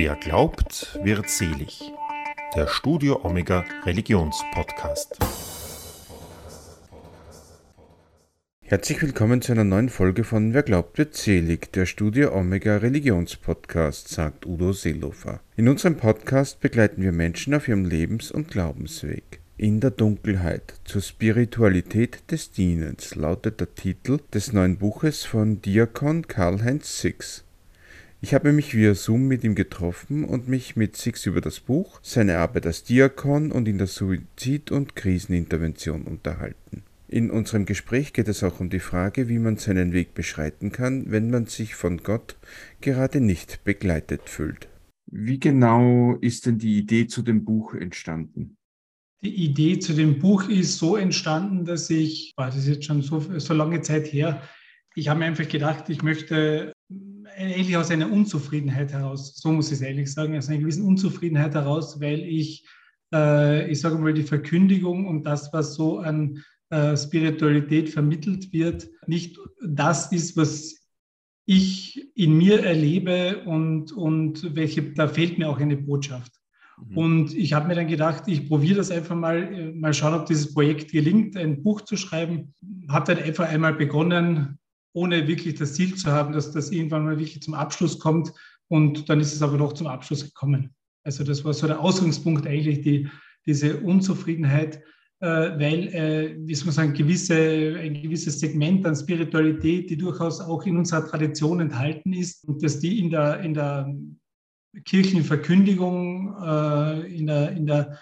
Wer glaubt, wird selig. Der Studio Omega Religionspodcast. Herzlich willkommen zu einer neuen Folge von Wer glaubt, wird selig, der Studio Omega Religionspodcast, sagt Udo Seelofer. In unserem Podcast begleiten wir Menschen auf ihrem Lebens- und Glaubensweg. In der Dunkelheit zur Spiritualität des Dienens lautet der Titel des neuen Buches von Diakon Karl-Heinz Six. Ich habe mich via Zoom mit ihm getroffen und mich mit Six über das Buch, seine Arbeit als Diakon und in der Suizid- und Krisenintervention unterhalten. In unserem Gespräch geht es auch um die Frage, wie man seinen Weg beschreiten kann, wenn man sich von Gott gerade nicht begleitet fühlt. Wie genau ist denn die Idee zu dem Buch entstanden? Die Idee zu dem Buch ist so entstanden, dass ich, war das jetzt schon so, so lange Zeit her, ich habe mir einfach gedacht, ich möchte eigentlich aus einer Unzufriedenheit heraus, so muss ich es ehrlich sagen, aus einer gewissen Unzufriedenheit heraus, weil ich, äh, ich sage mal, die Verkündigung und das, was so an äh, Spiritualität vermittelt wird, nicht das ist, was ich in mir erlebe und, und welche, da fehlt mir auch eine Botschaft. Mhm. Und ich habe mir dann gedacht, ich probiere das einfach mal, äh, mal schauen, ob dieses Projekt gelingt, ein Buch zu schreiben. Habe dann einfach einmal begonnen, ohne wirklich das Ziel zu haben, dass das irgendwann mal wirklich zum Abschluss kommt. Und dann ist es aber noch zum Abschluss gekommen. Also das war so der Ausgangspunkt eigentlich, die, diese Unzufriedenheit, äh, weil, äh, wie soll man sagen, gewisse, ein gewisses Segment an Spiritualität, die durchaus auch in unserer Tradition enthalten ist und dass die in der, in der kirchlichen äh, in der, in der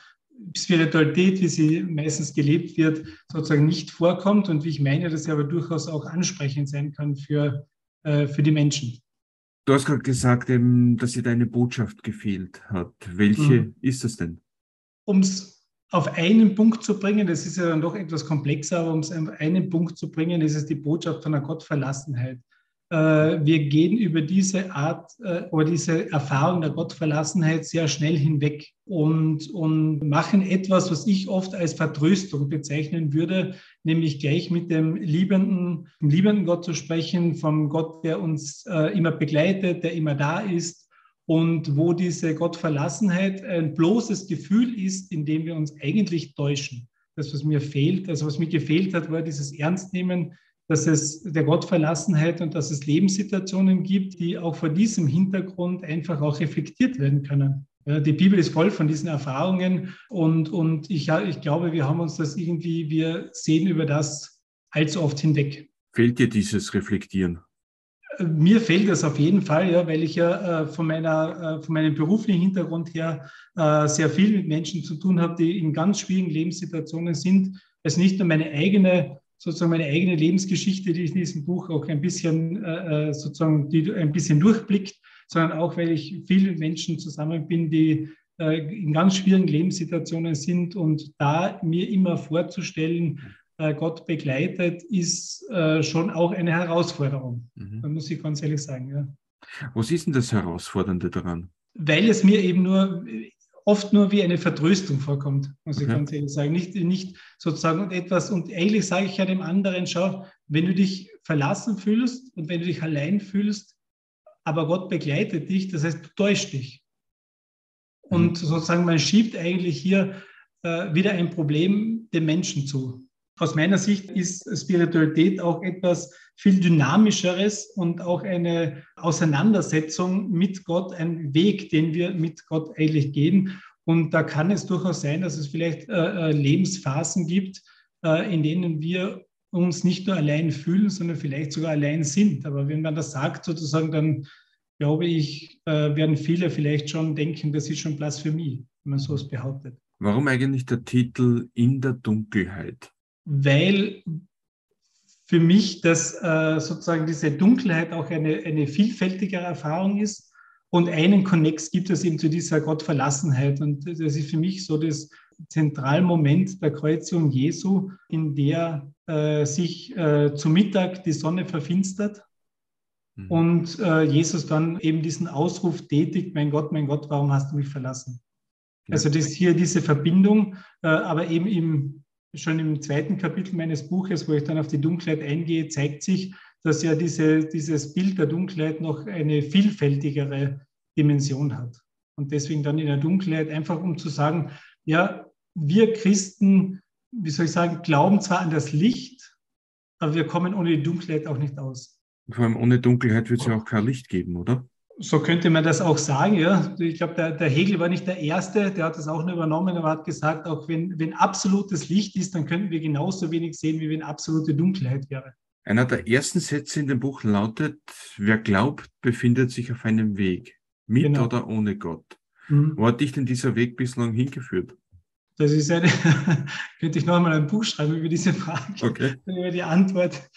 Spiritualität, wie sie meistens gelebt wird, sozusagen nicht vorkommt und wie ich meine, dass sie aber durchaus auch ansprechend sein kann für, äh, für die Menschen. Du hast gerade gesagt, eben, dass dir deine Botschaft gefehlt hat. Welche mhm. ist es denn? Um es auf einen Punkt zu bringen, das ist ja dann doch etwas komplexer, aber um es auf einen Punkt zu bringen, ist es die Botschaft von der Gottverlassenheit. Äh, wir gehen über diese Art äh, oder diese Erfahrung der Gottverlassenheit sehr schnell hinweg und, und machen etwas, was ich oft als Vertröstung bezeichnen würde, nämlich gleich mit dem liebenden, dem liebenden Gott zu sprechen, vom Gott, der uns äh, immer begleitet, der immer da ist und wo diese Gottverlassenheit ein bloßes Gefühl ist, in dem wir uns eigentlich täuschen. Das, was mir fehlt, also was mir gefehlt hat, war dieses Ernstnehmen dass es der Gottverlassenheit und dass es Lebenssituationen gibt, die auch vor diesem Hintergrund einfach auch reflektiert werden können. Die Bibel ist voll von diesen Erfahrungen und, und ich, ich glaube, wir haben uns das irgendwie, wir sehen über das allzu oft hinweg. Fehlt dir dieses Reflektieren? Mir fehlt das auf jeden Fall, ja, weil ich ja äh, von, meiner, äh, von meinem beruflichen Hintergrund her äh, sehr viel mit Menschen zu tun habe, die in ganz schwierigen Lebenssituationen sind. Es ist nicht nur meine eigene sozusagen meine eigene Lebensgeschichte, die ich in diesem Buch auch ein bisschen äh, äh, sozusagen die ein bisschen durchblickt, sondern auch, weil ich viel mit Menschen zusammen bin, die äh, in ganz schwierigen Lebenssituationen sind und da mir immer vorzustellen, äh, Gott begleitet, ist äh, schon auch eine Herausforderung. Mhm. Da muss ich ganz ehrlich sagen. Ja. Was ist denn das Herausfordernde daran? Weil es mir eben nur oft nur wie eine Vertröstung vorkommt, muss ich ganz ehrlich sagen. Nicht, nicht sozusagen etwas, und eigentlich sage ich ja dem anderen, schau, wenn du dich verlassen fühlst und wenn du dich allein fühlst, aber Gott begleitet dich, das heißt, du täuscht dich. Und mhm. sozusagen, man schiebt eigentlich hier äh, wieder ein Problem dem Menschen zu. Aus meiner Sicht ist Spiritualität auch etwas viel dynamischeres und auch eine Auseinandersetzung mit Gott, ein Weg, den wir mit Gott eigentlich gehen. Und da kann es durchaus sein, dass es vielleicht äh, äh Lebensphasen gibt, äh, in denen wir uns nicht nur allein fühlen, sondern vielleicht sogar allein sind. Aber wenn man das sagt, sozusagen, dann glaube ich, äh, werden viele vielleicht schon denken, das ist schon Blasphemie, wenn man sowas behauptet. Warum eigentlich der Titel In der Dunkelheit? Weil für mich das äh, sozusagen diese Dunkelheit auch eine, eine vielfältigere Erfahrung ist. Und einen Konnex gibt es eben zu dieser Gottverlassenheit. Und das ist für mich so das Zentralmoment der Kreuzigung Jesu, in der äh, sich äh, zu Mittag die Sonne verfinstert mhm. und äh, Jesus dann eben diesen Ausruf tätigt, mein Gott, mein Gott, warum hast du mich verlassen? Ja. Also das hier diese Verbindung, äh, aber eben im schon im zweiten Kapitel meines Buches, wo ich dann auf die Dunkelheit eingehe, zeigt sich, dass ja diese, dieses Bild der Dunkelheit noch eine vielfältigere Dimension hat. Und deswegen dann in der Dunkelheit, einfach um zu sagen, ja, wir Christen, wie soll ich sagen, glauben zwar an das Licht, aber wir kommen ohne die Dunkelheit auch nicht aus. Vor allem ohne Dunkelheit wird es ja auch kein Licht geben, oder? So könnte man das auch sagen, ja. Ich glaube, der, der, Hegel war nicht der Erste, der hat das auch nur übernommen, aber hat gesagt, auch wenn, wenn absolutes Licht ist, dann könnten wir genauso wenig sehen, wie wenn absolute Dunkelheit wäre. Einer der ersten Sätze in dem Buch lautet, wer glaubt, befindet sich auf einem Weg, mit genau. oder ohne Gott. Mhm. Wo hat dich denn dieser Weg bislang hingeführt? Das ist eine, könnte ich noch einmal ein Buch schreiben über diese Frage, okay. über die Antwort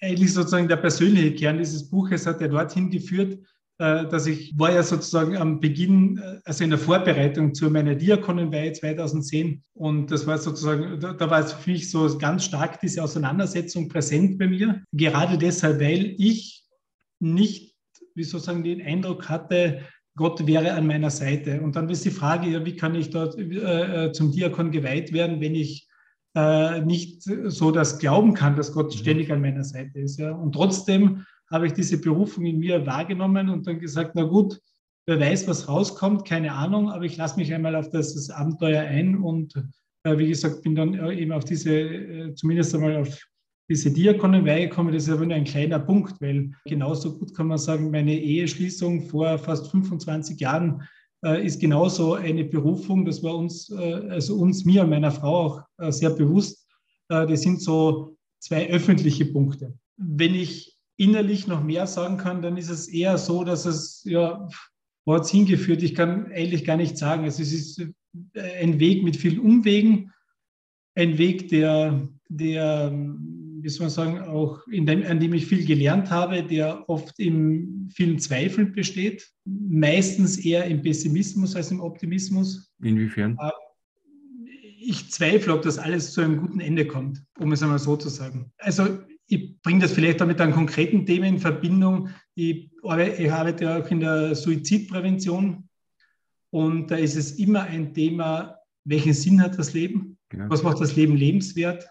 eigentlich sozusagen der persönliche Kern dieses Buches hat ja dorthin geführt, äh, dass ich war ja sozusagen am Beginn, äh, also in der Vorbereitung zu meiner Diakonenweihe 2010 und das war sozusagen, da, da war es für mich so ganz stark diese Auseinandersetzung präsent bei mir, gerade deshalb, weil ich nicht, wie sozusagen den Eindruck hatte, Gott wäre an meiner Seite. Und dann ist die Frage, ja, wie kann ich dort äh, äh zum Diakon geweiht werden, wenn ich äh, nicht so das glauben kann, dass Gott mhm. ständig an meiner Seite ist. Ja. Und trotzdem habe ich diese Berufung in mir wahrgenommen und dann gesagt, na gut, wer weiß, was rauskommt, keine Ahnung, aber ich lasse mich einmal auf das, das Abenteuer ein und äh, wie gesagt, bin dann äh, eben auf diese, äh, zumindest einmal auf diese Diakonenweihe gekommen. Das ist aber nur ein kleiner Punkt, weil genauso gut kann man sagen, meine Eheschließung vor fast 25 Jahren ist genauso eine Berufung. Das war uns, äh, also uns, mir und meiner Frau auch äh, sehr bewusst. das sind so zwei öffentliche Punkte. Wenn ich innerlich noch mehr sagen kann, dann ist es eher so, dass es, ja, wo hat es hingeführt? Ich kann eigentlich gar nicht sagen. Also es ist ein Weg mit vielen Umwegen, ein Weg, der, der wie soll man sagen, auch dem, an dem ich viel gelernt habe, der oft in vielen Zweifeln besteht, meistens eher im Pessimismus als im Optimismus. Inwiefern? Äh, ich zweifle, ob das alles zu einem guten Ende kommt, um es einmal so zu sagen. Also ich bringe das vielleicht auch mit einem konkreten Thema in Verbindung. Ich arbeite ja auch in der Suizidprävention und da ist es immer ein Thema, welchen Sinn hat das Leben? Genau. Was macht das Leben lebenswert?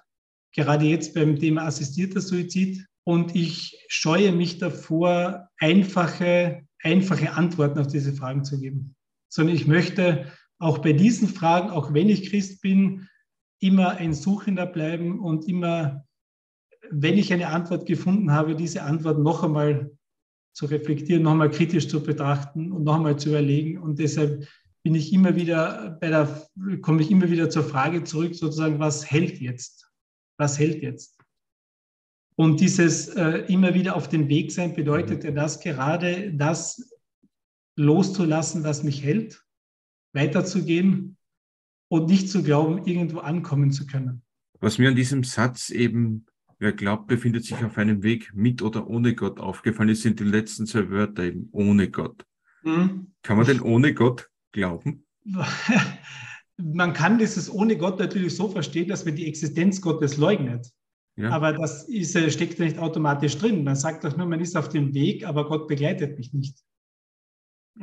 Gerade jetzt beim Thema assistierter Suizid. Und ich scheue mich davor, einfache, einfache Antworten auf diese Fragen zu geben. Sondern ich möchte auch bei diesen Fragen, auch wenn ich Christ bin, immer ein Suchender bleiben und immer, wenn ich eine Antwort gefunden habe, diese Antwort noch einmal zu reflektieren, noch einmal kritisch zu betrachten und noch einmal zu überlegen. Und deshalb bin ich immer wieder bei der, komme ich immer wieder zur Frage zurück, sozusagen, was hält jetzt? Was hält jetzt? Und dieses äh, immer wieder auf den Weg sein bedeutet ja das gerade, das loszulassen, was mich hält, weiterzugehen und nicht zu glauben, irgendwo ankommen zu können. Was mir an diesem Satz eben, wer glaubt, befindet sich auf einem Weg mit oder ohne Gott aufgefallen ist, sind die letzten zwei Wörter eben ohne Gott. Mhm. Kann man denn ohne Gott glauben? man kann dieses ohne Gott natürlich so verstehen, dass man die Existenz Gottes leugnet. Ja. Aber das ist, äh, steckt nicht automatisch drin. Man sagt doch nur, man ist auf dem Weg, aber Gott begleitet mich nicht.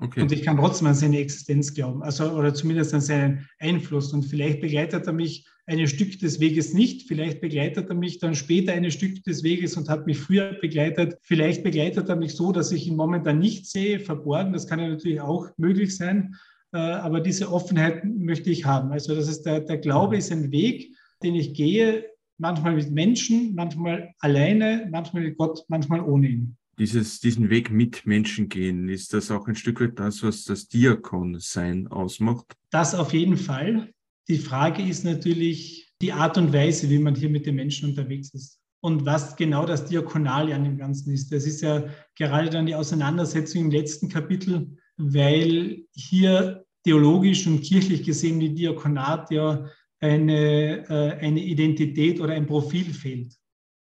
Okay. Und ich kann trotzdem an seine Existenz glauben, also oder zumindest an seinen Einfluss. Und vielleicht begleitet er mich ein Stück des Weges nicht, vielleicht begleitet er mich dann später ein Stück des Weges und hat mich früher begleitet. Vielleicht begleitet er mich so, dass ich ihn momentan nicht sehe, verborgen. Das kann ja natürlich auch möglich sein. Äh, aber diese Offenheit möchte ich haben. Also das ist der, der Glaube ist ein Weg, den ich gehe, manchmal mit Menschen, manchmal alleine, manchmal mit Gott, manchmal ohne ihn. Dieses, diesen Weg mit Menschen gehen, ist das auch ein Stück weit das, was das Diakon-Sein ausmacht? Das auf jeden Fall. Die Frage ist natürlich die Art und Weise, wie man hier mit den Menschen unterwegs ist. Und was genau das Diakonale an dem Ganzen ist. Das ist ja gerade dann die Auseinandersetzung im letzten Kapitel, weil hier theologisch und kirchlich gesehen die Diakonat ja eine, äh, eine Identität oder ein Profil fehlt.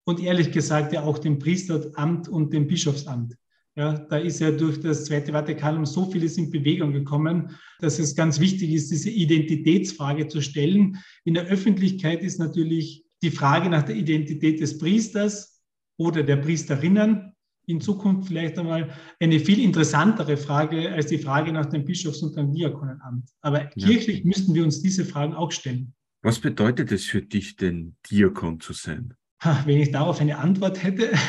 Und ehrlich gesagt ja auch dem Priesteramt und dem Bischofsamt. Ja, da ist ja durch das Zweite Vatikanum so vieles in Bewegung gekommen, dass es ganz wichtig ist, diese Identitätsfrage zu stellen. In der Öffentlichkeit ist natürlich die Frage nach der Identität des Priesters oder der Priesterinnen in Zukunft vielleicht einmal eine viel interessantere Frage als die Frage nach dem Bischofs- und dem Diakonenamt. Aber ja. kirchlich müssten wir uns diese Fragen auch stellen. Was bedeutet es für dich denn, Diakon zu sein? Wenn ich darauf eine Antwort hätte.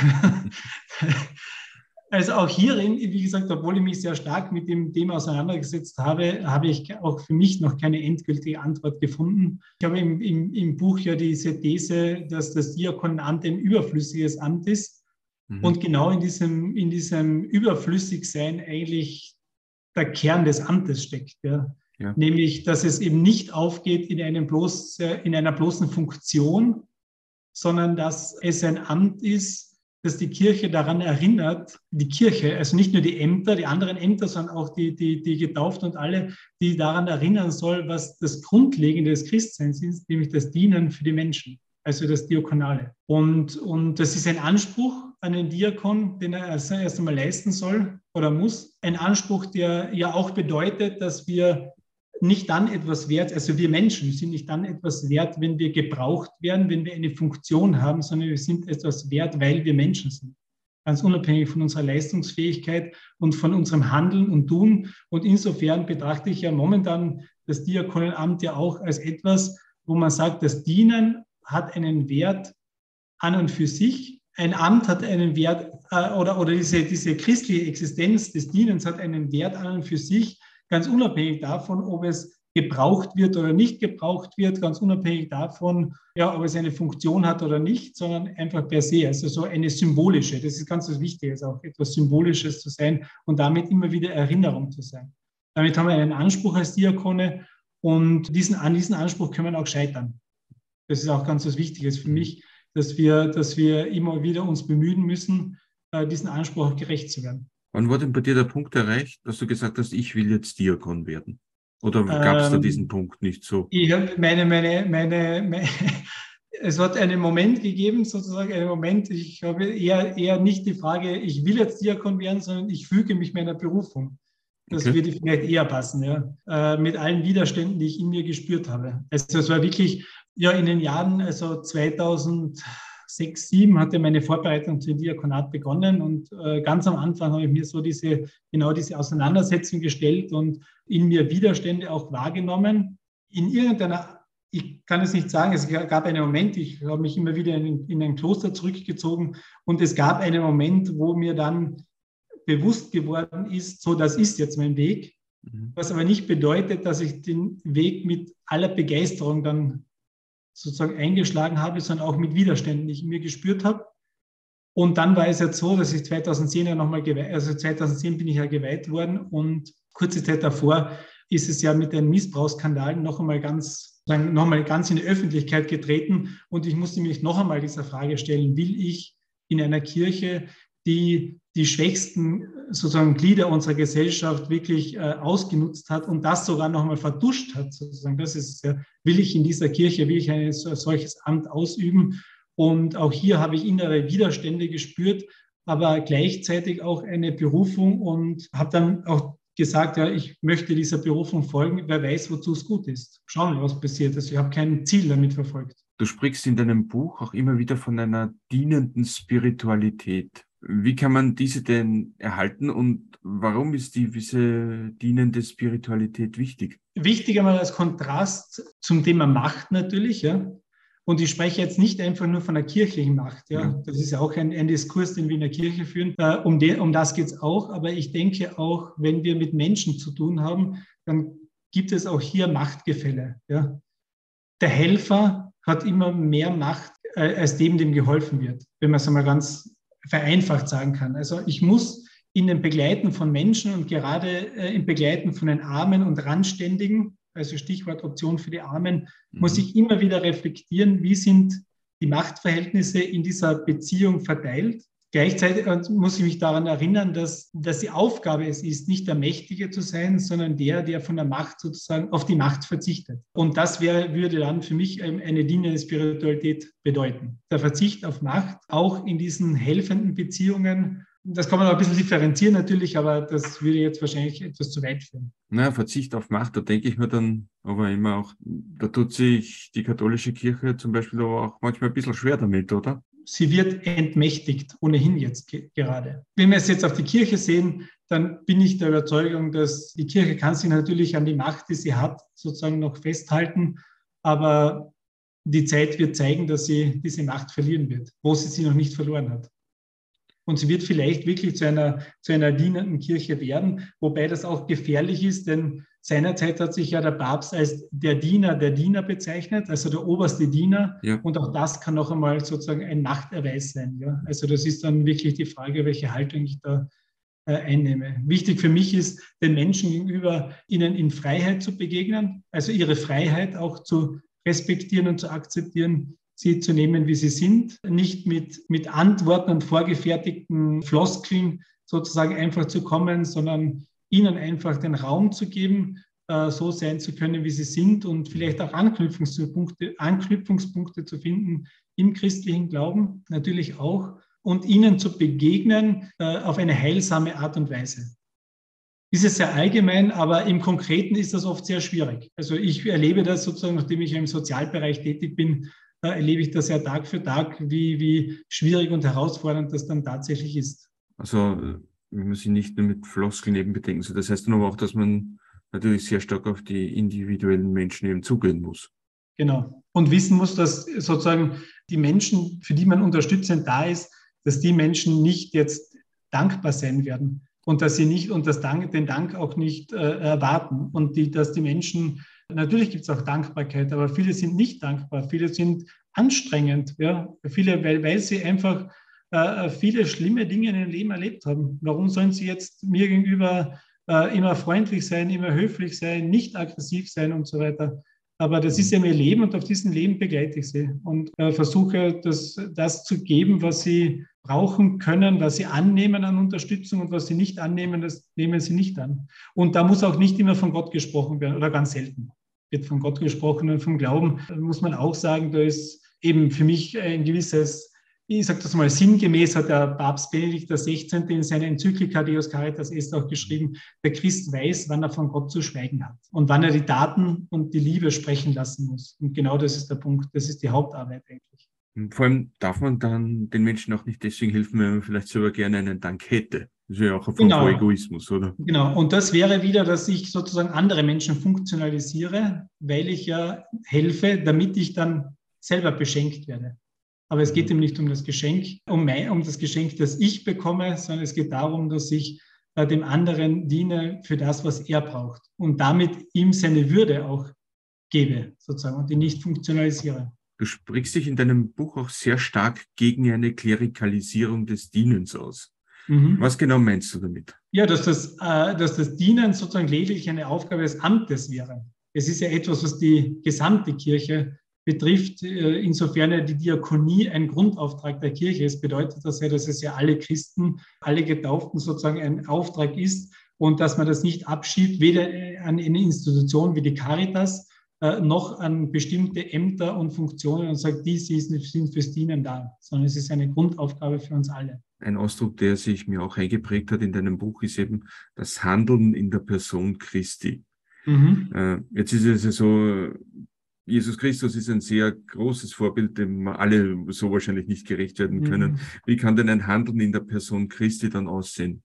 Also auch hierin, wie gesagt, obwohl ich mich sehr stark mit dem Thema auseinandergesetzt habe, habe ich auch für mich noch keine endgültige Antwort gefunden. Ich habe im, im, im Buch ja diese These, dass das Diakonamt ein überflüssiges Amt ist. Mhm. Und genau in diesem, in diesem Überflüssigsein eigentlich der Kern des Amtes steckt. Ja. ja. Nämlich, dass es eben nicht aufgeht in, einem bloß, in einer bloßen Funktion, sondern dass es ein Amt ist, dass die Kirche daran erinnert, die Kirche, also nicht nur die Ämter, die anderen Ämter, sondern auch die, die, die Getauften und alle, die daran erinnern soll, was das Grundlegende des Christseins ist, nämlich das Dienen für die Menschen, also das Diakonale. Und, und das ist ein Anspruch an den Diakon, den er erst einmal leisten soll oder muss. Ein Anspruch, der ja auch bedeutet, dass wir nicht dann etwas wert, also wir Menschen sind nicht dann etwas wert, wenn wir gebraucht werden, wenn wir eine Funktion haben, sondern wir sind etwas wert, weil wir Menschen sind. Ganz unabhängig von unserer Leistungsfähigkeit und von unserem Handeln und Tun. Und insofern betrachte ich ja momentan das Diakonenamt ja auch als etwas, wo man sagt, das Dienen hat einen Wert an und für sich. Ein Amt hat einen Wert äh, oder, oder diese, diese christliche Existenz des Dienens hat einen Wert an und für sich ganz unabhängig davon, ob es gebraucht wird oder nicht gebraucht wird, ganz unabhängig davon, ja, ob es eine Funktion hat oder nicht, sondern einfach per se, also so eine symbolische, das ist ganz was Wichtiges, auch etwas Symbolisches zu sein und damit immer wieder Erinnerung zu sein. Damit haben wir einen Anspruch als Diakone und diesen, an diesen Anspruch können wir auch scheitern. Das ist auch ganz was Wichtiges für mich, dass wir, dass wir immer wieder uns bemühen müssen, äh, diesen Anspruch gerecht zu werden. Wann wurde denn bei dir der Punkt erreicht, dass du gesagt hast, ich will jetzt Diakon werden? Oder gab es ähm, da diesen Punkt nicht so? Ich habe meine, meine, meine, meine, es hat einen Moment gegeben, sozusagen einen Moment, ich habe eher, eher nicht die Frage, ich will jetzt Diakon werden, sondern ich füge mich meiner Berufung. Das okay. würde vielleicht eher passen, ja. Äh, mit allen Widerständen, die ich in mir gespürt habe. Also es war wirklich, ja, in den Jahren, also 2000, sechs, sieben hatte meine Vorbereitung zum Diakonat begonnen und äh, ganz am Anfang habe ich mir so diese, genau diese Auseinandersetzung gestellt und in mir Widerstände auch wahrgenommen. In irgendeiner, ich kann es nicht sagen, es gab einen Moment, ich habe mich immer wieder in, in ein Kloster zurückgezogen und es gab einen Moment, wo mir dann bewusst geworden ist, so das ist jetzt mein Weg, mhm. was aber nicht bedeutet, dass ich den Weg mit aller Begeisterung dann sozusagen eingeschlagen habe, sondern auch mit Widerständen, die ich in mir gespürt habe. Und dann war es jetzt so, dass ich 2010 ja nochmal geweiht, also 2010 bin ich ja geweiht worden und kurze Zeit davor ist es ja mit den Missbrauchsskandalen noch einmal ganz, noch einmal ganz in die Öffentlichkeit getreten und ich musste mich noch einmal dieser Frage stellen, will ich in einer Kirche, die die schwächsten sozusagen Glieder unserer Gesellschaft wirklich äh, ausgenutzt hat und das sogar noch einmal verduscht hat. Sozusagen. Das ist ja, will ich in dieser Kirche, will ich ein solches Amt ausüben? Und auch hier habe ich innere Widerstände gespürt, aber gleichzeitig auch eine Berufung und habe dann auch gesagt, ja, ich möchte dieser Berufung folgen, wer weiß, wozu es gut ist. Schauen, was passiert. Also ich habe kein Ziel damit verfolgt. Du sprichst in deinem Buch auch immer wieder von einer dienenden Spiritualität. Wie kann man diese denn erhalten und warum ist diese dienende Spiritualität wichtig? Wichtig einmal als Kontrast zum Thema Macht natürlich, ja. Und ich spreche jetzt nicht einfach nur von der kirchlichen Macht. Ja. ja. Das ist ja auch ein, ein, Diskurs, den wir in der Kirche führen. Äh, um, de, um das geht es auch. Aber ich denke auch, wenn wir mit Menschen zu tun haben, dann gibt es auch hier Machtgefälle. Ja. Der Helfer hat immer mehr Macht äh, als dem, dem geholfen wird, wenn man es einmal ganz vereinfacht sagen kann. Also ich muss in dem Begleiten von Menschen und gerade äh, im Begleiten von den Armen und Randständigen, also Stichwort Option für die Armen, mhm. muss ich immer wieder reflektieren, wie sind die Machtverhältnisse in dieser Beziehung verteilt Gleichzeitig muss ich mich daran erinnern, dass, dass die Aufgabe es ist, nicht der Mächtige zu sein, sondern der, der von der Macht sozusagen auf die Macht verzichtet. Und das wäre, würde dann für mich ähm, eine dienende Spiritualität bedeuten. Der Verzicht auf Macht, auch in diesen helfenden Beziehungen. Das kann man auch ein bisschen differenzieren natürlich, aber das würde jetzt wahrscheinlich etwas zu weit führen. Naja, Verzicht auf Macht, da denke ich mir dann aber immer auch, da tut sich die katholische Kirche zum Beispiel aber auch manchmal ein bisschen schwer damit, oder? Sie wird entmächtigt, ohnehin jetzt gerade. Wenn wir es jetzt auf die Kirche sehen, dann bin ich der Überzeugung, dass die Kirche kann sich natürlich an die Macht, die sie hat, sozusagen noch festhalten, aber die Zeit wird zeigen, dass sie diese Macht verlieren wird, wo sie sie noch nicht verloren hat. Und sie wird vielleicht wirklich zu einer, zu einer dienenden Kirche werden, wobei das auch gefährlich ist, denn seinerzeit hat sich ja der Papst als der Diener der Diener bezeichnet, also der oberste Diener. Ja. Und auch das kann noch einmal sozusagen ein Machterweis sein. Ja? Also das ist dann wirklich die Frage, welche Haltung ich da äh, einnehme. Wichtig für mich ist, den Menschen gegenüber ihnen in Freiheit zu begegnen, also ihre Freiheit auch zu respektieren und zu akzeptieren, sie zu nehmen, wie sie sind, nicht mit, mit Antworten und vorgefertigten Floskeln sozusagen einfach zu kommen, sondern ihnen einfach den Raum zu geben, äh, so sein zu können, wie sie sind und vielleicht auch Anknüpfungspunkte, Anknüpfungspunkte zu finden im christlichen Glauben, natürlich auch, und ihnen zu begegnen äh, auf eine heilsame Art und Weise. Ist es sehr allgemein, aber im Konkreten ist das oft sehr schwierig. Also ich erlebe das sozusagen, nachdem ich im Sozialbereich tätig bin, erlebe ich das ja Tag für Tag, wie, wie schwierig und herausfordernd das dann tatsächlich ist. Also, wenn man sich nicht nur mit Floskeln eben bedenken soll, das heißt dann aber auch, dass man natürlich sehr stark auf die individuellen Menschen eben zugehen muss. Genau. Und wissen muss, dass sozusagen die Menschen, für die man unterstützend da ist, dass die Menschen nicht jetzt dankbar sein werden und dass sie nicht und das Dank, den Dank auch nicht äh, erwarten und die, dass die Menschen Natürlich gibt es auch Dankbarkeit, aber viele sind nicht dankbar. Viele sind anstrengend. Ja? Viele, weil, weil sie einfach äh, viele schlimme Dinge in ihrem Leben erlebt haben. Warum sollen sie jetzt mir gegenüber äh, immer freundlich sein, immer höflich sein, nicht aggressiv sein und so weiter? Aber das ist ja ihr Leben und auf diesem Leben begleite ich sie und äh, versuche das, das zu geben, was sie brauchen können, was sie annehmen an Unterstützung und was sie nicht annehmen, das nehmen sie nicht an. Und da muss auch nicht immer von Gott gesprochen werden oder ganz selten wird von Gott gesprochen und vom Glauben. Da muss man auch sagen, da ist eben für mich ein gewisses ich sage das mal sinngemäß, hat der Papst Benedikt XVI. in seiner Enzyklika Deus Caritas Est auch geschrieben, der Christ weiß, wann er von Gott zu schweigen hat und wann er die Daten und die Liebe sprechen lassen muss. Und genau das ist der Punkt, das ist die Hauptarbeit eigentlich. Und vor allem darf man dann den Menschen auch nicht deswegen helfen, wenn man vielleicht selber gerne einen Dank hätte. Das wäre auch ein Form genau. Egoismus, oder? Genau, und das wäre wieder, dass ich sozusagen andere Menschen funktionalisiere, weil ich ja helfe, damit ich dann selber beschenkt werde. Aber es geht ihm nicht um das Geschenk, um, mein, um das Geschenk, das ich bekomme, sondern es geht darum, dass ich äh, dem anderen diene für das, was er braucht und damit ihm seine Würde auch gebe, sozusagen, und ihn nicht funktionalisiere. Du sprichst dich in deinem Buch auch sehr stark gegen eine Klerikalisierung des Dienens aus. Mhm. Was genau meinst du damit? Ja, dass das, äh, dass das Dienen sozusagen lediglich eine Aufgabe des Amtes wäre. Es ist ja etwas, was die gesamte Kirche betrifft, äh, insofern die Diakonie ein Grundauftrag der Kirche ist, bedeutet das ja, dass es ja alle Christen, alle Getauften sozusagen ein Auftrag ist und dass man das nicht abschiebt, weder an eine Institution wie die Caritas äh, noch an bestimmte Ämter und Funktionen und sagt, die sind fürs Dienen da, sondern es ist eine Grundaufgabe für uns alle. Ein Ausdruck, der sich mir auch eingeprägt hat in deinem Buch, ist eben das Handeln in der Person Christi. Mhm. Äh, jetzt ist es ja so, Jesus Christus ist ein sehr großes Vorbild, dem alle so wahrscheinlich nicht gerecht werden können. Mhm. Wie kann denn ein Handeln in der Person Christi dann aussehen?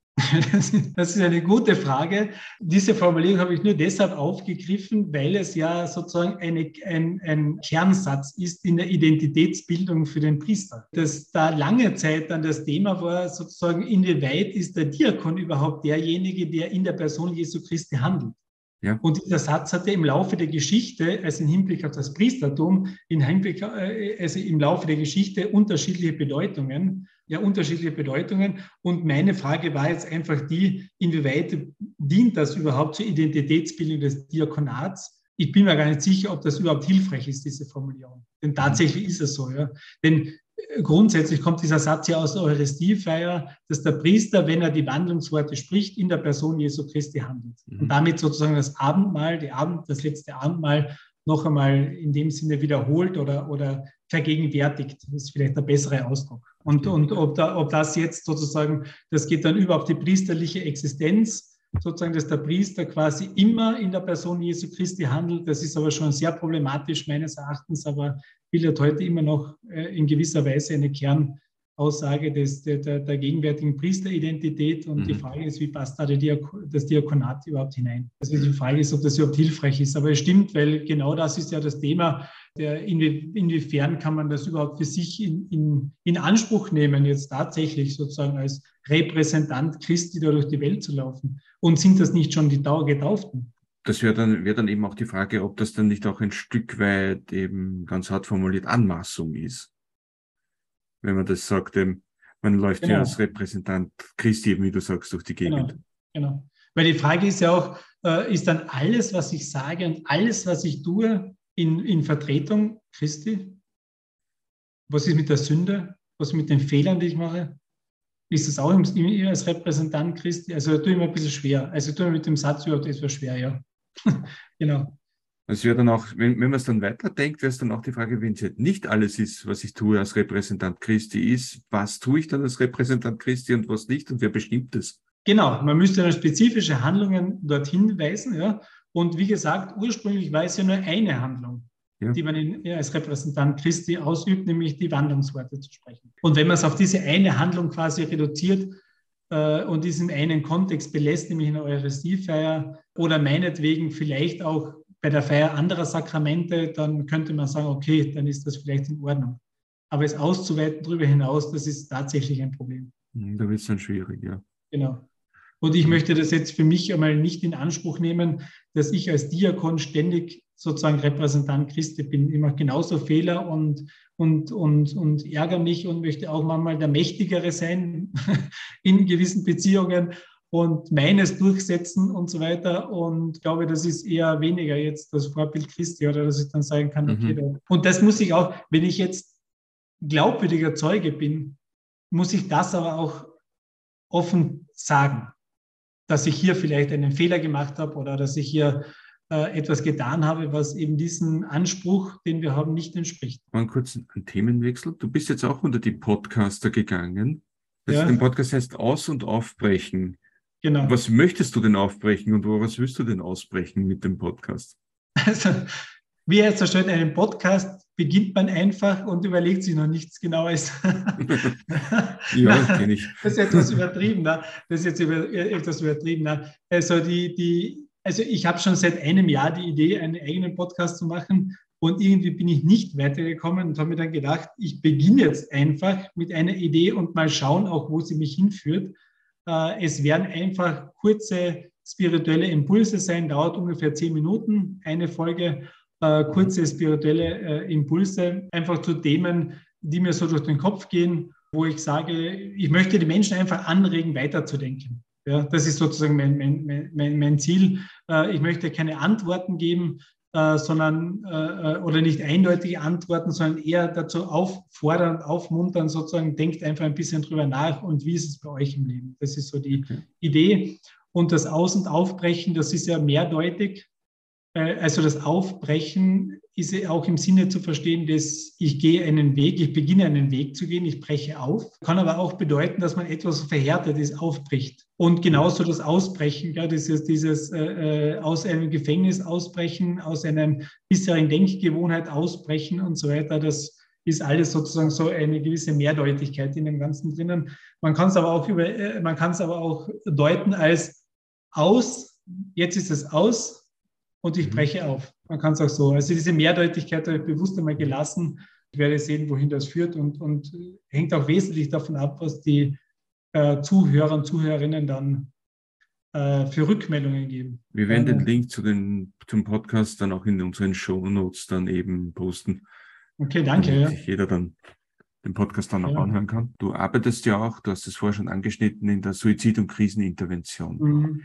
Das ist eine gute Frage. Diese Formulierung habe ich nur deshalb aufgegriffen, weil es ja sozusagen eine, ein, ein Kernsatz ist in der Identitätsbildung für den Priester. Das da lange Zeit dann das Thema war, sozusagen, inwieweit ist der Diakon überhaupt derjenige, der in der Person Jesu Christi handelt. Ja. Und dieser Satz hatte im Laufe der Geschichte, also im Hinblick auf das Priestertum, in Hinblick, äh, also im Laufe der Geschichte unterschiedliche Bedeutungen, ja, unterschiedliche Bedeutungen. Und meine Frage war jetzt einfach die, inwieweit dient das überhaupt zur Identitätsbildung des Diakonats? Ich bin mir gar nicht sicher, ob das überhaupt hilfreich ist, diese Formulierung. Denn tatsächlich ist es so, ja. Denn grundsätzlich kommt dieser Satz ja aus der Eucharistiefeier, dass der Priester, wenn er die Wandlungsworte spricht, in der Person Jesu Christi handelt. Mhm. Und damit sozusagen das Abendmahl, die Abend, das letzte Abendmahl noch einmal in dem Sinne wiederholt oder, oder vergegenwärtigt. Das ist vielleicht der bessere Ausdruck. Und, und ob, da, ob das jetzt sozusagen, das geht dann über auf die priesterliche Existenz, sozusagen, dass der Priester quasi immer in der Person Jesu Christi handelt. Das ist aber schon sehr problematisch meines Erachtens, aber bildet heute immer noch äh, in gewisser Weise eine Kern, Aussage des, der, der, gegenwärtigen Priesteridentität. Und mhm. die Frage ist, wie passt da das Diakonat überhaupt hinein? Also die Frage ist, ob das überhaupt hilfreich ist. Aber es stimmt, weil genau das ist ja das Thema. Der, inwie, inwiefern kann man das überhaupt für sich in, in, in Anspruch nehmen, jetzt tatsächlich sozusagen als Repräsentant Christi da durch die Welt zu laufen? Und sind das nicht schon die Dauergetauften? Das wäre dann, wär dann eben auch die Frage, ob das dann nicht auch ein Stück weit eben ganz hart formuliert Anmaßung ist wenn man das sagt, eben, man läuft genau. ja als Repräsentant Christi, wie du sagst, durch die Gegend. Genau, genau. Weil die Frage ist ja auch, äh, ist dann alles, was ich sage und alles, was ich tue, in, in Vertretung Christi? Was ist mit der Sünde? Was ist mit den Fehlern, die ich mache? Ist das auch als Repräsentant Christi? Also tue ich mir ein bisschen schwer. Also tue ich mit dem Satz überhaupt etwas schwer, ja. genau. Es wäre dann auch, wenn, wenn man es dann weiterdenkt, wäre es dann auch die Frage, wenn es jetzt nicht alles ist, was ich tue als Repräsentant Christi ist, was tue ich dann als Repräsentant Christi und was nicht und wer bestimmt es? Genau, man müsste dann spezifische Handlungen dorthin weisen, ja. Und wie gesagt, ursprünglich war es ja nur eine Handlung, ja. die man in, als Repräsentant Christi ausübt, nämlich die Wandlungsworte zu sprechen. Und wenn man es auf diese eine Handlung quasi reduziert, äh, und diesen einen Kontext belässt, nämlich in der Eucharistiefeier oder meinetwegen vielleicht auch bei der Feier anderer Sakramente, dann könnte man sagen, okay, dann ist das vielleicht in Ordnung. Aber es auszuweiten darüber hinaus, das ist tatsächlich ein Problem. Mhm, da wird es dann schwierig, ja. Genau. Und ich möchte das jetzt für mich einmal nicht in Anspruch nehmen, dass ich als Diakon ständig sozusagen Repräsentant Christi bin. Ich mache genauso Fehler und, und, und, und ärgere mich und möchte auch manchmal der Mächtigere sein in gewissen Beziehungen und meines durchsetzen und so weiter. Und glaube, das ist eher weniger jetzt das Vorbild Christi oder dass ich dann sagen kann, okay, mhm. und das muss ich auch, wenn ich jetzt glaubwürdiger Zeuge bin, muss ich das aber auch offen sagen, dass ich hier vielleicht einen Fehler gemacht habe oder dass ich hier etwas getan habe, was eben diesem Anspruch, den wir haben, nicht entspricht. Mal kurz ein Themenwechsel. Du bist jetzt auch unter die Podcaster gegangen. Das ja. Den Podcast heißt Aus- und Aufbrechen. Genau. Was möchtest du denn aufbrechen und woraus willst du denn ausbrechen mit dem Podcast? Also, wie er so schön in einem Podcast beginnt man einfach und überlegt sich noch nichts Genaues. ja, kenne ich. Das ist etwas übertrieben. Ne? Das ist jetzt über, etwas übertrieben. Ne? Also, die, die, also ich habe schon seit einem Jahr die Idee, einen eigenen Podcast zu machen. Und irgendwie bin ich nicht weitergekommen und habe mir dann gedacht, ich beginne jetzt einfach mit einer Idee und mal schauen, auch wo sie mich hinführt. Äh, es werden einfach kurze spirituelle Impulse sein, dauert ungefähr zehn Minuten, eine Folge, äh, kurze spirituelle äh, Impulse, einfach zu Themen, die mir so durch den Kopf gehen, wo ich sage, ich möchte die Menschen einfach anregen, weiterzudenken. Ja, das ist sozusagen mein, mein, mein, mein Ziel. Ich möchte keine Antworten geben, äh, sondern äh, äh, oder nicht eindeutige Antworten, sondern eher dazu auffordern, aufmuntern, sozusagen, denkt einfach ein bisschen drüber nach und wie ist es bei euch im Leben. Das ist so die okay. Idee. Und das Aus- und Aufbrechen, das ist ja mehrdeutig. Äh, also das Aufbrechen ist auch im Sinne zu verstehen, dass ich gehe einen Weg, ich beginne einen Weg zu gehen, ich breche auf. Kann aber auch bedeuten, dass man etwas Verhärtetes aufbricht. Und genauso das Ausbrechen, ja, dieses, dieses äh, äh, aus einem Gefängnis ausbrechen, aus einer bisherigen Denkgewohnheit ausbrechen und so weiter, das ist alles sozusagen so eine gewisse Mehrdeutigkeit in dem Ganzen drinnen. Man kann es aber auch über, äh, man kann es aber auch deuten als aus, jetzt ist es aus, und ich mhm. breche auf. Man kann es auch so. Also diese Mehrdeutigkeit habe ich bewusst einmal gelassen. Ich werde sehen, wohin das führt und, und hängt auch wesentlich davon ab, was die äh, Zuhörer und Zuhörerinnen dann äh, für Rückmeldungen geben. Wir werden den Link zu den, zum Podcast dann auch in unseren Show Notes dann eben posten. Okay, danke. Damit ja. sich jeder dann den Podcast dann auch ja. anhören kann. Du arbeitest ja auch, du hast es vorher schon angeschnitten, in der Suizid- und Krisenintervention. Mhm.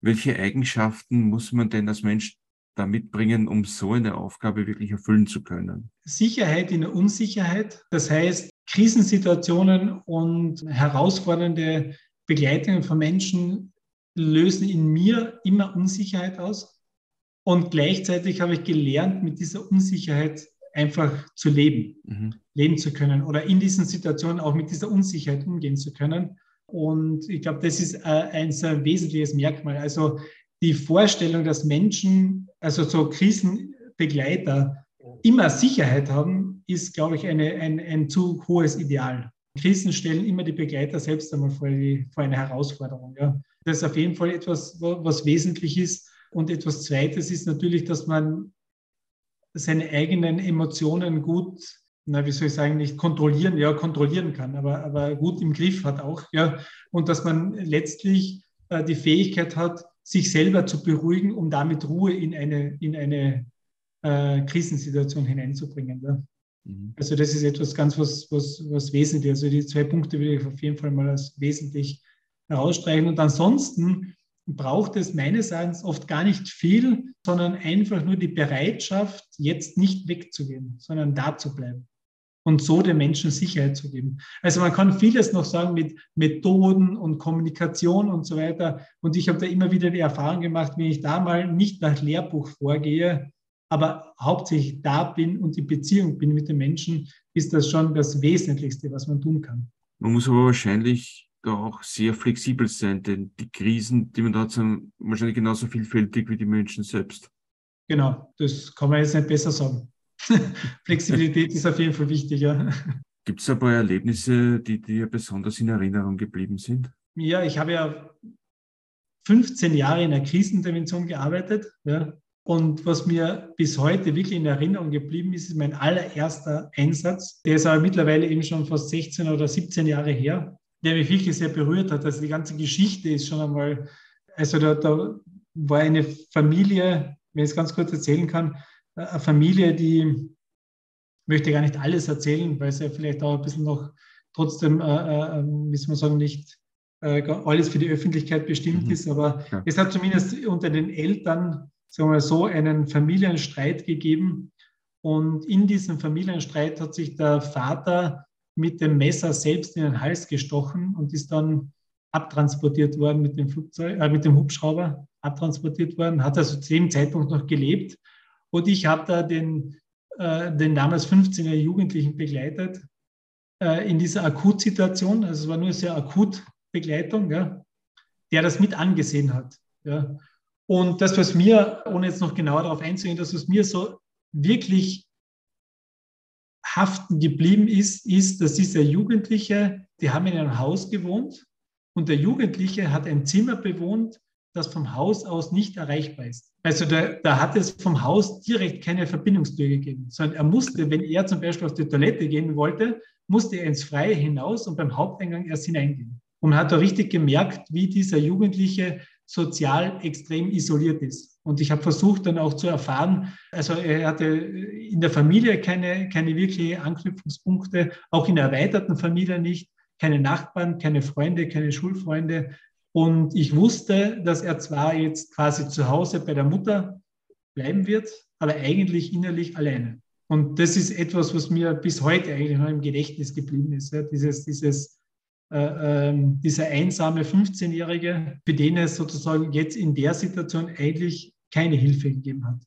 Welche Eigenschaften muss man denn als Mensch da mitbringen, um so eine Aufgabe wirklich erfüllen zu können? Sicherheit in der Unsicherheit. Das heißt, Krisensituationen und herausfordernde Begleitungen von Menschen lösen in mir immer Unsicherheit aus. Und gleichzeitig habe ich gelernt, mit dieser Unsicherheit einfach zu leben, mhm. leben zu können oder in diesen Situationen auch mit dieser Unsicherheit umgehen zu können. Und ich glaube, das ist äh, ein sehr wesentliches Merkmal. Also die Vorstellung, dass Menschen, also so Krisenbegleiter, immer Sicherheit haben, ist, glaube ich, eine, ein, ein zu hohes Ideal. Krisen stellen immer die Begleiter selbst einmal vor, die, vor eine Herausforderung. Ja. Das ist auf jeden Fall etwas, was wesentlich ist. Und etwas Zweites ist natürlich, dass man seine eigenen Emotionen gut, na, wie soll ich sagen, nicht kontrollieren, ja, kontrollieren kann, aber, aber gut im Griff hat auch, ja. Und dass man letztlich äh, die Fähigkeit hat, sich selber zu beruhigen, um damit Ruhe in eine, in eine äh, Krisensituation hineinzubringen. Ja. Mhm. Also das ist etwas ganz was, was, was wesentlich. Also die zwei Punkte will ich auf jeden Fall mal als wesentlich herausstreichen. Und ansonsten braucht es meines Erachtens oft gar nicht viel, sondern einfach nur die Bereitschaft, jetzt nicht wegzugehen, sondern da zu bleiben und so den Menschen Sicherheit zu geben. Also man kann vieles noch sagen mit Methoden und Kommunikation und so weiter. Und ich habe da immer wieder die Erfahrung gemacht, wenn ich da mal nicht nach Lehrbuch vorgehe, aber hauptsächlich da bin und in Beziehung bin mit den Menschen, ist das schon das Wesentlichste, was man tun kann. Man muss aber wahrscheinlich da auch sehr flexibel sein, denn die Krisen, die man da hat, sind wahrscheinlich genauso vielfältig wie die Menschen selbst. Genau, das kann man jetzt nicht besser sagen. Flexibilität ist auf jeden Fall wichtig, ja. Gibt es ein paar Erlebnisse, die dir besonders in Erinnerung geblieben sind? Ja, ich habe ja 15 Jahre in der Krisenintervention gearbeitet. Ja. Und was mir bis heute wirklich in Erinnerung geblieben ist, ist mein allererster Einsatz. Der ist aber mittlerweile eben schon fast 16 oder 17 Jahre her, der mich wirklich sehr berührt hat. Also die ganze Geschichte ist schon einmal, also da, da war eine Familie, wenn ich es ganz kurz erzählen kann, eine Familie, die möchte gar nicht alles erzählen, weil es ja vielleicht auch ein bisschen noch trotzdem, äh, äh, wie soll man sagen, nicht äh, alles für die Öffentlichkeit bestimmt mhm. ist. Aber ja. es hat zumindest unter den Eltern, sagen wir mal so, einen Familienstreit gegeben. Und in diesem Familienstreit hat sich der Vater mit dem Messer selbst in den Hals gestochen und ist dann abtransportiert worden mit dem Flugzeug, äh, mit dem Hubschrauber abtransportiert worden, hat also zu dem Zeitpunkt noch gelebt und ich habe da den, äh, den damals 15er Jugendlichen begleitet äh, in dieser Akutsituation. Also es war nur sehr akut Begleitung, ja, der das mit angesehen hat. Ja. Und das, was mir, ohne jetzt noch genauer darauf einzugehen, das, was mir so wirklich haften geblieben ist, ist, dass dieser Jugendliche, die haben in einem Haus gewohnt und der Jugendliche hat ein Zimmer bewohnt, das vom Haus aus nicht erreichbar ist. Also da, da hat es vom Haus direkt keine Verbindungstür gegeben, sondern er musste, wenn er zum Beispiel auf die Toilette gehen wollte, musste er ins Freie hinaus und beim Haupteingang erst hineingehen. Und man hat da richtig gemerkt, wie dieser Jugendliche sozial extrem isoliert ist. Und ich habe versucht dann auch zu erfahren, also er hatte in der Familie keine, keine wirklichen Anknüpfungspunkte, auch in der erweiterten Familie nicht, keine Nachbarn, keine Freunde, keine Schulfreunde. Und ich wusste, dass er zwar jetzt quasi zu Hause bei der Mutter bleiben wird, aber eigentlich innerlich alleine. Und das ist etwas, was mir bis heute eigentlich noch im Gedächtnis geblieben ist. Ja, dieses, dieses, äh, äh, dieser einsame 15-Jährige, für den es sozusagen jetzt in der Situation eigentlich keine Hilfe gegeben hat.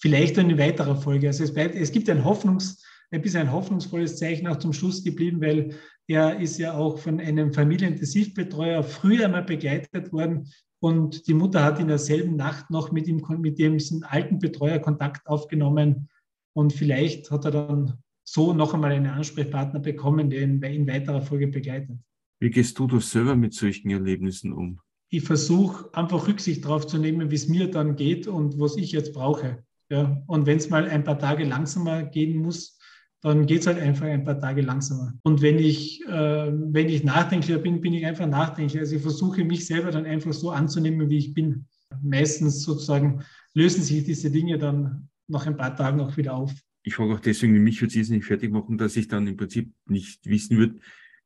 Vielleicht dann in weiterer Folge. Also es, bleibt, es gibt ein Hoffnungs, ein bisschen ein hoffnungsvolles Zeichen auch zum Schluss geblieben, weil er ist ja auch von einem Familienintensivbetreuer früher mal begleitet worden und die Mutter hat in derselben Nacht noch mit ihm, mit dem alten Betreuer Kontakt aufgenommen und vielleicht hat er dann so noch einmal einen Ansprechpartner bekommen, der ihn in weiterer Folge begleitet. Wie gehst du das selber mit solchen Erlebnissen um? Ich versuche einfach Rücksicht darauf zu nehmen, wie es mir dann geht und was ich jetzt brauche. Ja, und wenn es mal ein paar Tage langsamer gehen muss, dann geht es halt einfach ein paar Tage langsamer. Und wenn ich, äh, wenn ich nachdenklicher bin, bin ich einfach nachdenklicher. Also ich versuche mich selber dann einfach so anzunehmen, wie ich bin. Meistens sozusagen lösen sich diese Dinge dann nach ein paar Tagen auch wieder auf. Ich frage auch deswegen, mich würde es nicht fertig machen, dass ich dann im Prinzip nicht wissen würde,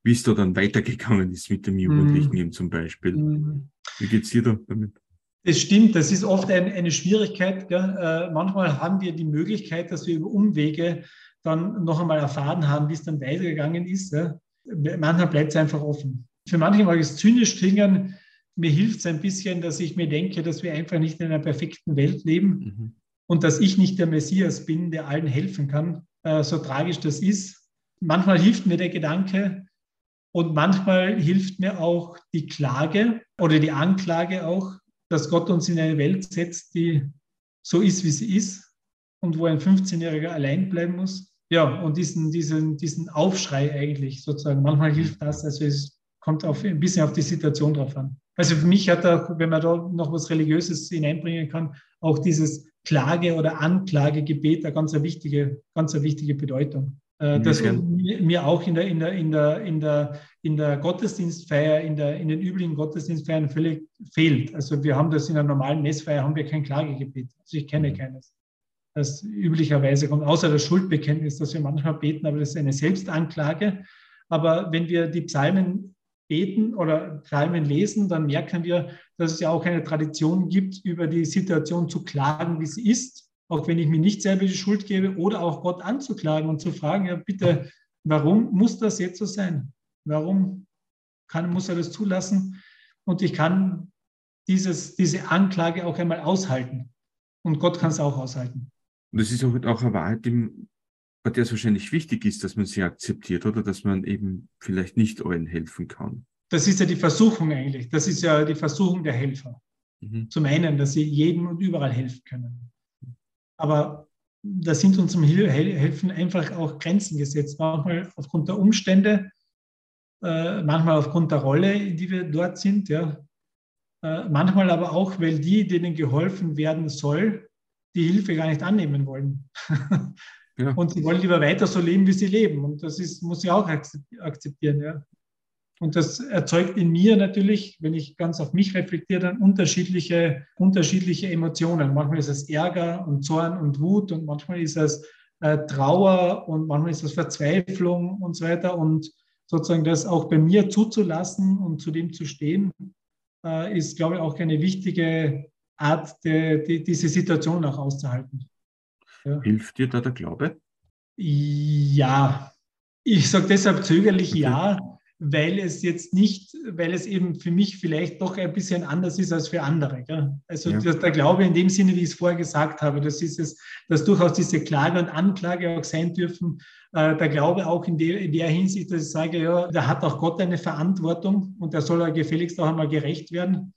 wie es da dann weitergegangen ist mit dem Jugendlichen mm. eben zum Beispiel. Mm. Wie geht es dir da damit? Das stimmt, das ist oft ein, eine Schwierigkeit. Äh, manchmal haben wir die Möglichkeit, dass wir über Umwege dann noch einmal erfahren haben, wie es dann weitergegangen ist. Ja. Manchmal bleibt es einfach offen. Für manche mag es zynisch klingen. Mir hilft es ein bisschen, dass ich mir denke, dass wir einfach nicht in einer perfekten Welt leben mhm. und dass ich nicht der Messias bin, der allen helfen kann, äh, so tragisch das ist. Manchmal hilft mir der Gedanke und manchmal hilft mir auch die Klage oder die Anklage auch, dass Gott uns in eine Welt setzt, die so ist, wie sie ist und wo ein 15-Jähriger allein bleiben muss ja, und diesen, diesen, diesen Aufschrei eigentlich sozusagen. Manchmal hilft das, also es kommt auf, ein bisschen auf die Situation drauf an. Also für mich hat auch, wenn man da noch was Religiöses hineinbringen kann, auch dieses Klage- oder Anklagegebet eine ganz eine wichtige, ganz eine wichtige Bedeutung. Äh, das mir auch in der, in der, in der, in der, in der Gottesdienstfeier, in, der, in den üblichen Gottesdienstfeiern völlig fehlt. Also wir haben das in einer normalen Messfeier, haben wir kein Klagegebet. Also ich kenne mhm. keines das üblicherweise kommt, außer das Schuldbekenntnis, das wir manchmal beten, aber das ist eine Selbstanklage. Aber wenn wir die Psalmen beten oder Psalmen lesen, dann merken wir, dass es ja auch eine Tradition gibt, über die Situation zu klagen, wie sie ist, auch wenn ich mir nicht selber die Schuld gebe, oder auch Gott anzuklagen und zu fragen, ja bitte, warum muss das jetzt so sein? Warum kann, muss er das zulassen? Und ich kann dieses, diese Anklage auch einmal aushalten. Und Gott kann es auch aushalten. Und das ist auch, auch eine Wahrheit, bei der es wahrscheinlich wichtig ist, dass man sie akzeptiert oder dass man eben vielleicht nicht allen helfen kann. Das ist ja die Versuchung eigentlich. Das ist ja die Versuchung der Helfer. Mhm. Zum einen, dass sie jedem und überall helfen können. Aber da sind uns zum Helfen einfach auch Grenzen gesetzt. Manchmal aufgrund der Umstände, äh, manchmal aufgrund der Rolle, in die wir dort sind. Ja. Äh, manchmal aber auch, weil die, denen geholfen werden soll, die Hilfe gar nicht annehmen wollen. Ja. Und sie wollen lieber weiter so leben, wie sie leben. Und das ist, muss ich auch akzeptieren. Ja. Und das erzeugt in mir natürlich, wenn ich ganz auf mich reflektiere, dann unterschiedliche, unterschiedliche Emotionen. Manchmal ist es Ärger und Zorn und Wut und manchmal ist es äh, Trauer und manchmal ist es Verzweiflung und so weiter. Und sozusagen das auch bei mir zuzulassen und zu dem zu stehen, äh, ist, glaube ich, auch eine wichtige Art, die, die, diese Situation auch auszuhalten. Ja. Hilft dir da der Glaube? Ja, ich sage deshalb zögerlich okay. ja, weil es jetzt nicht, weil es eben für mich vielleicht doch ein bisschen anders ist als für andere. Gell? Also ja. der, Glaube in dem Sinne, wie ich es vorher gesagt habe, das ist es, dass durchaus diese Klage und Anklage auch sein dürfen. Äh, der Glaube auch in der, in der Hinsicht, dass ich sage, ja, da hat auch Gott eine Verantwortung und der soll ja gefälligst auch einmal gerecht werden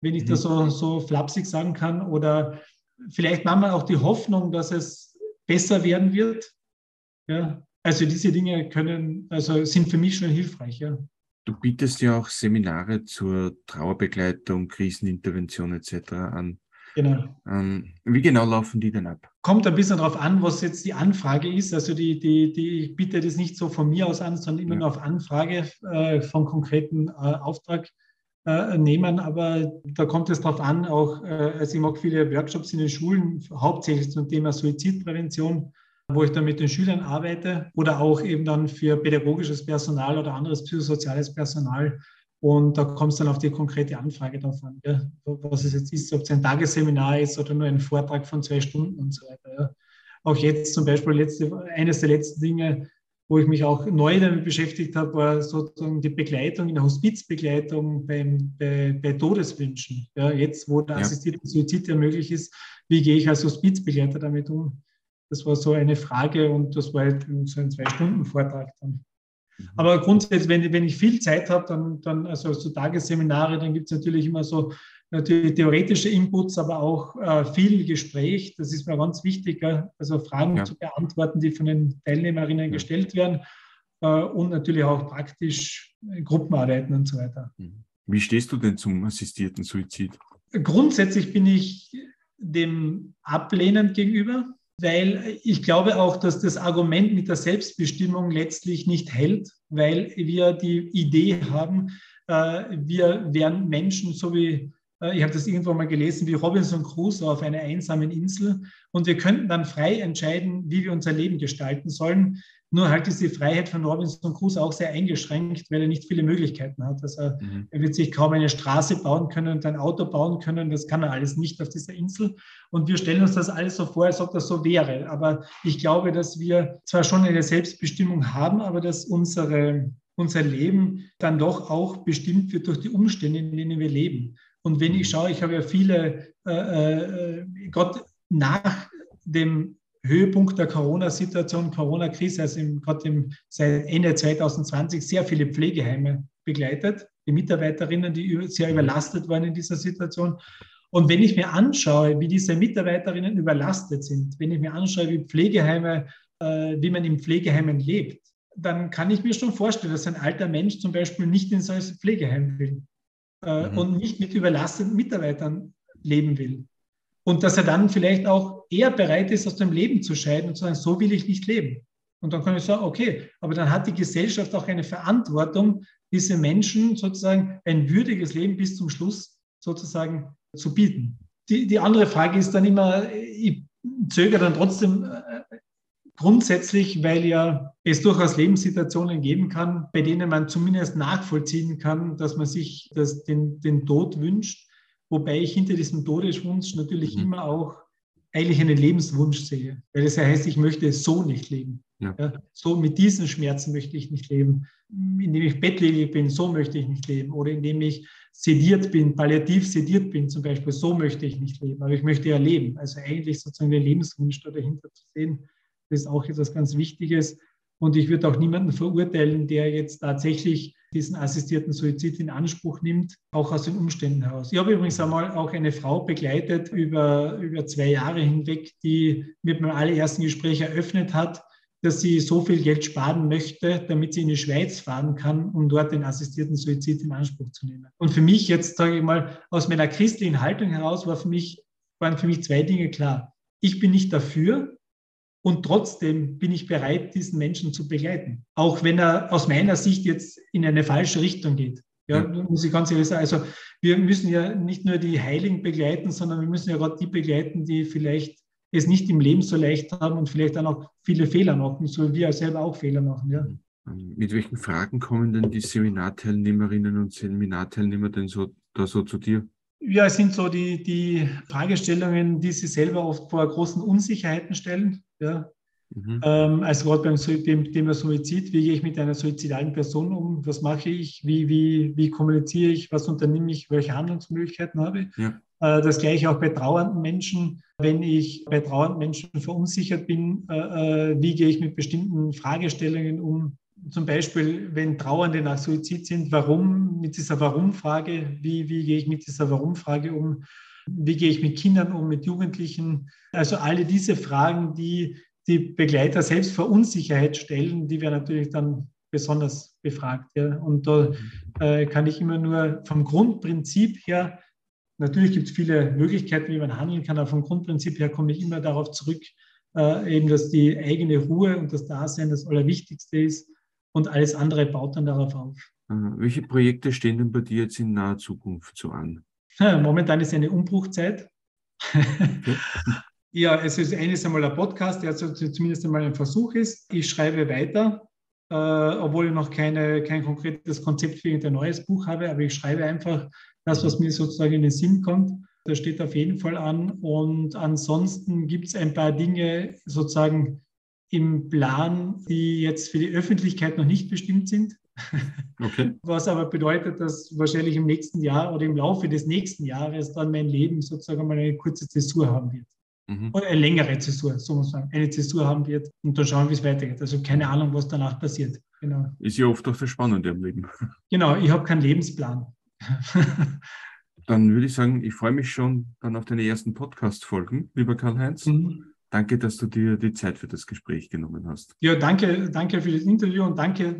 wenn ich mhm. das so, so flapsig sagen kann. Oder vielleicht manchmal auch die Hoffnung, dass es besser werden wird. Ja, also diese Dinge können, also sind für mich schon hilfreich. Ja. Du bietest ja auch Seminare zur Trauerbegleitung, Krisenintervention etc. an. Genau. Ähm, wie genau laufen die denn ab? Kommt ein bisschen darauf an, was jetzt die Anfrage ist. Also die, die, die, ich biete das nicht so von mir aus an, sondern immer ja. nur auf Anfrage äh, von konkreten äh, Auftrag äh, nehmen, aber da kommt es darauf an, auch, äh, also ich mache viele Workshops in den Schulen, hauptsächlich zum Thema Suizidprävention, wo ich dann mit den Schülern arbeite oder auch eben dann für pädagogisches Personal oder anderes psychosoziales Personal. Und da kommt es dann auf die konkrete Anfrage drauf an, ja, was es jetzt ist, ob es ein Tagesseminar ist oder nur ein Vortrag von zwei Stunden und so weiter. Ja. Auch jetzt zum Beispiel letzte, eines der letzten Dinge, wo ich mich auch neu damit beschäftigt habe, war sozusagen die Begleitung, in der Hospizbegleitung beim, bei, bei Todeswünschen. Ja, jetzt, wo der ja. assistierte Suizid ja möglich ist, wie gehe ich als Hospizbegleiter damit um? Das war so eine Frage und das war halt so ein Zwei-Stunden-Vortrag dann. Mhm. Aber grundsätzlich, wenn, wenn ich viel Zeit habe, dann, dann also so Tagesseminare, dann gibt es natürlich immer so natürlich theoretische Inputs, aber auch äh, viel Gespräch. Das ist mir ganz wichtig, also Fragen ja. zu beantworten, die von den Teilnehmerinnen ja. gestellt werden äh, und natürlich auch praktisch Gruppenarbeiten und so weiter. Mhm. Wie stehst du denn zum assistierten Suizid? Grundsätzlich bin ich dem ablehnend gegenüber, weil ich glaube auch, dass das Argument mit der Selbstbestimmung letztlich nicht hält, weil wir die Idee haben, äh, wir wären Menschen, so wie äh, ich habe das irgendwo mal gelesen, wie Robinson Crusoe auf einer einsamen Insel. Und wir könnten dann frei entscheiden, wie wir unser Leben gestalten sollen. Nur halt ist die Freiheit von Robinson Crusoe auch sehr eingeschränkt, weil er nicht viele Möglichkeiten hat. Also mhm. er wird sich kaum eine Straße bauen können und ein Auto bauen können. Das kann er alles nicht auf dieser Insel. Und wir stellen uns das alles so vor, als ob das so wäre. Aber ich glaube, dass wir zwar schon eine Selbstbestimmung haben, aber dass unsere, unser Leben dann doch auch bestimmt wird durch die Umstände, in denen wir leben. Und wenn ich schaue, ich habe ja viele, äh, äh, Gott nach dem Höhepunkt der Corona-Situation, Corona-Krise, also gerade seit Ende 2020 sehr viele Pflegeheime begleitet, die Mitarbeiterinnen, die sehr überlastet waren in dieser Situation. Und wenn ich mir anschaue, wie diese Mitarbeiterinnen überlastet sind, wenn ich mir anschaue, wie Pflegeheime äh, wie man in Pflegeheimen lebt, dann kann ich mir schon vorstellen, dass ein alter Mensch zum Beispiel nicht in so ein Pflegeheim will äh, mhm. und nicht mit überlasteten Mitarbeitern leben will. Und dass er dann vielleicht auch eher bereit ist, aus dem Leben zu scheiden und zu sagen, so will ich nicht leben. Und dann kann ich sagen, okay, aber dann hat die Gesellschaft auch eine Verantwortung, diese Menschen sozusagen ein würdiges Leben bis zum Schluss sozusagen zu bieten. Die, die andere Frage ist dann immer, ich zögere dann trotzdem äh, grundsätzlich, weil ja es durchaus Lebenssituationen geben kann, bei denen man zumindest nachvollziehen kann, dass man sich das, den, den Tod wünscht, wobei ich hinter diesem Todeswunsch natürlich mhm. immer auch eigentlich einen Lebenswunsch sehe, weil das ja heißt, ich möchte so nicht leben. Ja. Ja, so mit diesen Schmerzen möchte ich nicht leben. Indem ich bettlägerig bin, so möchte ich nicht leben. Oder indem ich sediert bin, palliativ sediert bin zum Beispiel, so möchte ich nicht leben. Aber ich möchte ja leben. Also eigentlich sozusagen der Lebenswunsch da dahinter zu sehen, das ist auch etwas ganz Wichtiges. Und ich würde auch niemanden verurteilen, der jetzt tatsächlich diesen assistierten Suizid in Anspruch nimmt, auch aus den Umständen heraus. Ich habe übrigens einmal auch eine Frau begleitet über, über zwei Jahre hinweg, die mit meinem allerersten Gespräch eröffnet hat, dass sie so viel Geld sparen möchte, damit sie in die Schweiz fahren kann, um dort den assistierten Suizid in Anspruch zu nehmen. Und für mich jetzt, sage ich mal, aus meiner christlichen Haltung heraus war für mich, waren für mich zwei Dinge klar. Ich bin nicht dafür, und trotzdem bin ich bereit, diesen Menschen zu begleiten. Auch wenn er aus meiner Sicht jetzt in eine falsche Richtung geht. Ja, muss ich ganz ehrlich sagen. Also wir müssen ja nicht nur die Heiligen begleiten, sondern wir müssen ja gerade die begleiten, die vielleicht es nicht im Leben so leicht haben und vielleicht dann auch viele Fehler machen, so wie wir selber auch Fehler machen. Ja. Mit welchen Fragen kommen denn die Seminarteilnehmerinnen und Seminarteilnehmer denn so, da so zu dir? Ja, es sind so die, die Fragestellungen, die sie selber oft vor großen Unsicherheiten stellen. Ja. Mhm. Ähm, also gerade beim dem Thema Suizid, wie gehe ich mit einer suizidalen Person um? Was mache ich? Wie, wie, wie kommuniziere ich? Was unternehme ich? Welche Handlungsmöglichkeiten habe ich? Ja. Äh, das gleiche auch bei trauernden Menschen. Wenn ich bei trauernden Menschen verunsichert bin, äh, äh, wie gehe ich mit bestimmten Fragestellungen um? Zum Beispiel, wenn Trauernde nach Suizid sind, warum, mit dieser Warum-Frage, wie, wie gehe ich mit dieser Warum-Frage um? Wie gehe ich mit Kindern um, mit Jugendlichen? Also alle diese Fragen, die die Begleiter selbst vor Unsicherheit stellen, die werden natürlich dann besonders befragt. Ja. Und da äh, kann ich immer nur vom Grundprinzip her, natürlich gibt es viele Möglichkeiten, wie man handeln kann, aber vom Grundprinzip her komme ich immer darauf zurück, äh, eben, dass die eigene Ruhe und das Dasein das Allerwichtigste ist und alles andere baut dann darauf auf. Welche Projekte stehen denn bei dir jetzt in naher Zukunft so an? Momentan ist eine Umbruchzeit. ja, es ist eines einmal ein Podcast, der zumindest einmal ein Versuch ist. Ich schreibe weiter, äh, obwohl ich noch keine, kein konkretes Konzept für ein neues Buch habe, aber ich schreibe einfach das, was mir sozusagen in den Sinn kommt. Das steht auf jeden Fall an. Und ansonsten gibt es ein paar Dinge sozusagen im Plan, die jetzt für die Öffentlichkeit noch nicht bestimmt sind. Okay. Was aber bedeutet, dass wahrscheinlich im nächsten Jahr oder im Laufe des nächsten Jahres dann mein Leben sozusagen mal eine kurze Zäsur haben wird. Mhm. Oder eine längere Zäsur, so muss man sagen, eine Zäsur haben wird und dann schauen, wie es weitergeht. Also keine Ahnung, was danach passiert. Genau. Ist ja oft auch das Spannende im Leben. Genau, ich habe keinen Lebensplan. dann würde ich sagen, ich freue mich schon dann auf deine ersten Podcast-Folgen, lieber Karl-Heinz. Mhm. Danke, dass du dir die Zeit für das Gespräch genommen hast. Ja, danke, danke für das Interview und danke,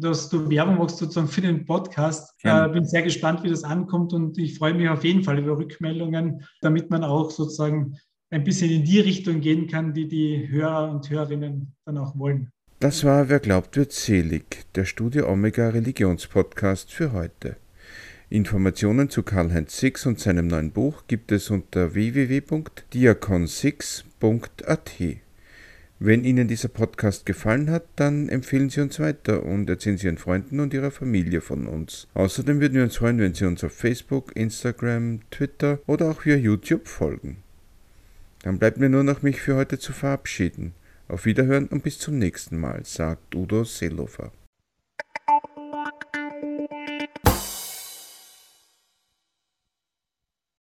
dass du Werbung machst sozusagen für den Podcast. Ich äh, bin sehr gespannt, wie das ankommt und ich freue mich auf jeden Fall über Rückmeldungen, damit man auch sozusagen ein bisschen in die Richtung gehen kann, die die Hörer und Hörerinnen dann auch wollen. Das war Wer glaubt, wird selig, der Studio Omega Religionspodcast für heute. Informationen zu Karl-Heinz Six und seinem neuen Buch gibt es unter www.diakonsix.at. Wenn Ihnen dieser Podcast gefallen hat, dann empfehlen Sie uns weiter und erzählen Sie Ihren Freunden und Ihrer Familie von uns. Außerdem würden wir uns freuen, wenn Sie uns auf Facebook, Instagram, Twitter oder auch via YouTube folgen. Dann bleibt mir nur noch mich für heute zu verabschieden. Auf Wiederhören und bis zum nächsten Mal, sagt Udo Seelofer.